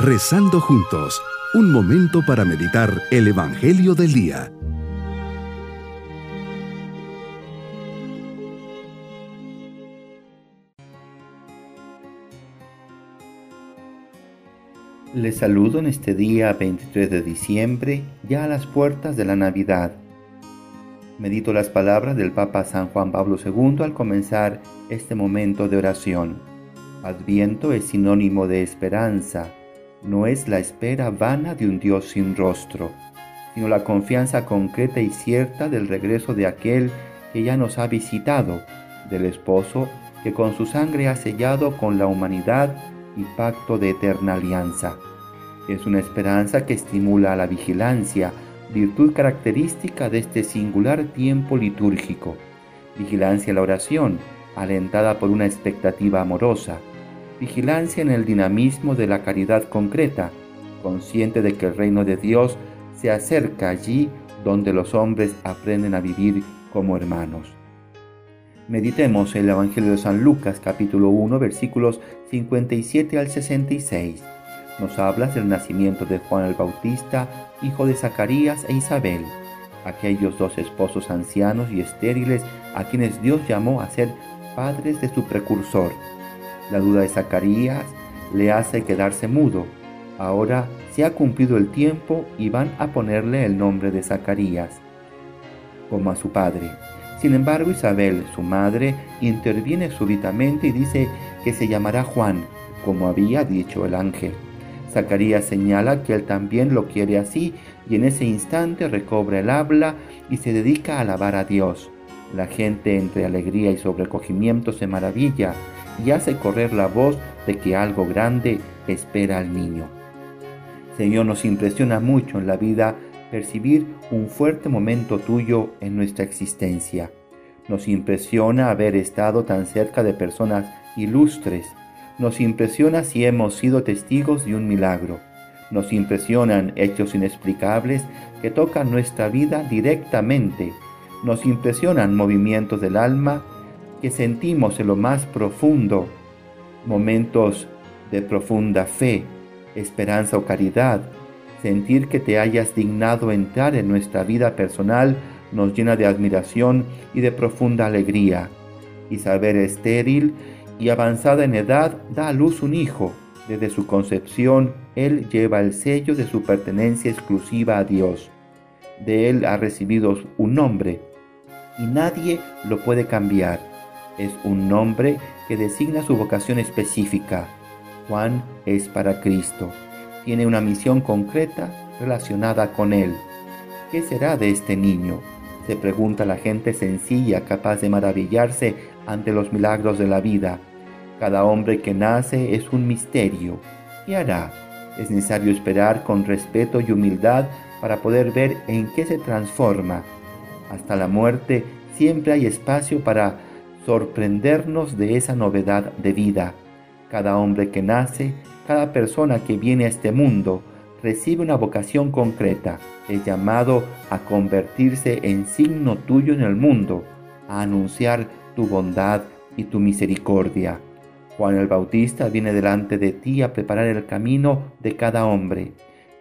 Rezando juntos, un momento para meditar el Evangelio del Día. Les saludo en este día 23 de diciembre, ya a las puertas de la Navidad. Medito las palabras del Papa San Juan Pablo II al comenzar este momento de oración. Adviento es sinónimo de esperanza, no es la espera vana de un Dios sin rostro, sino la confianza concreta y cierta del regreso de aquel que ya nos ha visitado, del esposo que con su sangre ha sellado con la humanidad y pacto de eterna alianza. Es una esperanza que estimula a la vigilancia, virtud característica de este singular tiempo litúrgico. Vigilancia a la oración, alentada por una expectativa amorosa, vigilancia en el dinamismo de la caridad concreta, consciente de que el reino de Dios se acerca allí donde los hombres aprenden a vivir como hermanos. Meditemos el Evangelio de San Lucas capítulo 1 versículos 57 al 66. Nos habla del nacimiento de Juan el Bautista, hijo de Zacarías e Isabel, aquellos dos esposos ancianos y estériles a quienes Dios llamó a ser padres de su precursor. La duda de Zacarías le hace quedarse mudo. Ahora se ha cumplido el tiempo y van a ponerle el nombre de Zacarías, como a su padre. Sin embargo, Isabel, su madre, interviene súbitamente y dice que se llamará Juan, como había dicho el ángel. Zacarías señala que él también lo quiere así y en ese instante recobra el habla y se dedica a alabar a Dios. La gente entre alegría y sobrecogimiento se maravilla y hace correr la voz de que algo grande espera al niño. Señor, nos impresiona mucho en la vida percibir un fuerte momento tuyo en nuestra existencia. Nos impresiona haber estado tan cerca de personas ilustres. Nos impresiona si hemos sido testigos de un milagro. Nos impresionan hechos inexplicables que tocan nuestra vida directamente. Nos impresionan movimientos del alma que sentimos en lo más profundo, momentos de profunda fe, esperanza o caridad, sentir que te hayas dignado entrar en nuestra vida personal nos llena de admiración y de profunda alegría. Isabel estéril y avanzada en edad da a luz un hijo. Desde su concepción, él lleva el sello de su pertenencia exclusiva a Dios. De él ha recibido un nombre y nadie lo puede cambiar es un nombre que designa su vocación específica. Juan es para Cristo. Tiene una misión concreta relacionada con Él. ¿Qué será de este niño? Se pregunta la gente sencilla capaz de maravillarse ante los milagros de la vida. Cada hombre que nace es un misterio. ¿Qué hará? Es necesario esperar con respeto y humildad para poder ver en qué se transforma. Hasta la muerte siempre hay espacio para sorprendernos de esa novedad de vida. Cada hombre que nace, cada persona que viene a este mundo, recibe una vocación concreta, es llamado a convertirse en signo tuyo en el mundo, a anunciar tu bondad y tu misericordia. Juan el Bautista viene delante de ti a preparar el camino de cada hombre,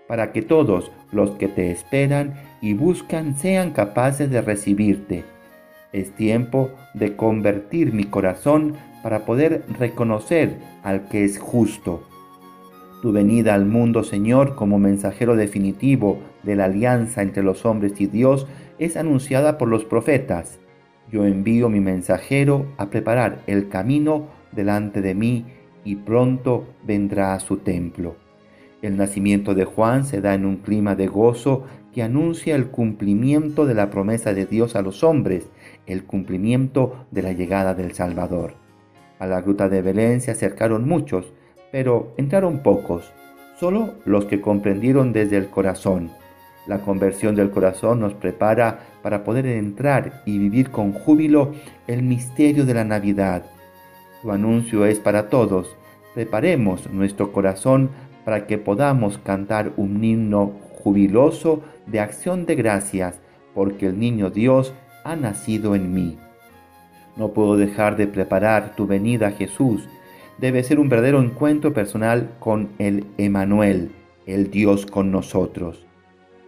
para que todos los que te esperan y buscan sean capaces de recibirte es tiempo de convertir mi corazón para poder reconocer al que es justo. Tu venida al mundo, Señor, como mensajero definitivo de la alianza entre los hombres y Dios, es anunciada por los profetas. Yo envío mi mensajero a preparar el camino delante de mí y pronto vendrá a su templo. El nacimiento de Juan se da en un clima de gozo que anuncia el cumplimiento de la promesa de Dios a los hombres, el cumplimiento de la llegada del Salvador. A la gruta de Belén se acercaron muchos, pero entraron pocos, solo los que comprendieron desde el corazón. La conversión del corazón nos prepara para poder entrar y vivir con júbilo el misterio de la Navidad. Su anuncio es para todos. Preparemos nuestro corazón para que podamos cantar un himno jubiloso de acción de gracias, porque el niño Dios ha nacido en mí. No puedo dejar de preparar tu venida, Jesús. debe ser un verdadero encuentro personal con el Emanuel, el Dios con nosotros.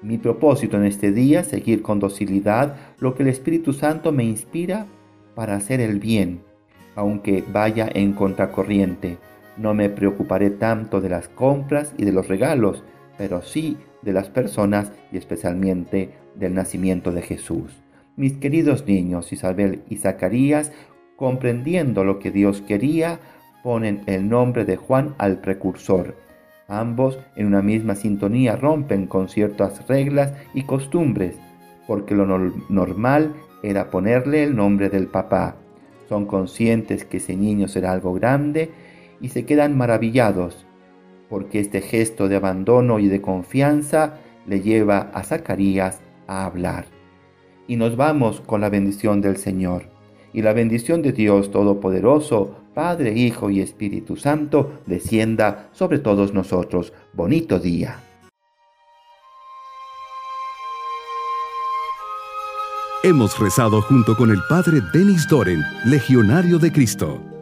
Mi propósito en este día, seguir con docilidad lo que el Espíritu Santo me inspira para hacer el bien, aunque vaya en contracorriente. No me preocuparé tanto de las compras y de los regalos, pero sí de las personas y especialmente del nacimiento de Jesús. Mis queridos niños Isabel y Zacarías, comprendiendo lo que Dios quería, ponen el nombre de Juan al precursor. Ambos en una misma sintonía rompen con ciertas reglas y costumbres, porque lo normal era ponerle el nombre del papá. Son conscientes que ese niño será algo grande y se quedan maravillados, porque este gesto de abandono y de confianza le lleva a Zacarías a hablar. Y nos vamos con la bendición del Señor. Y la bendición de Dios Todopoderoso, Padre, Hijo y Espíritu Santo, descienda sobre todos nosotros. Bonito día. Hemos rezado junto con el Padre Denis Doren, Legionario de Cristo.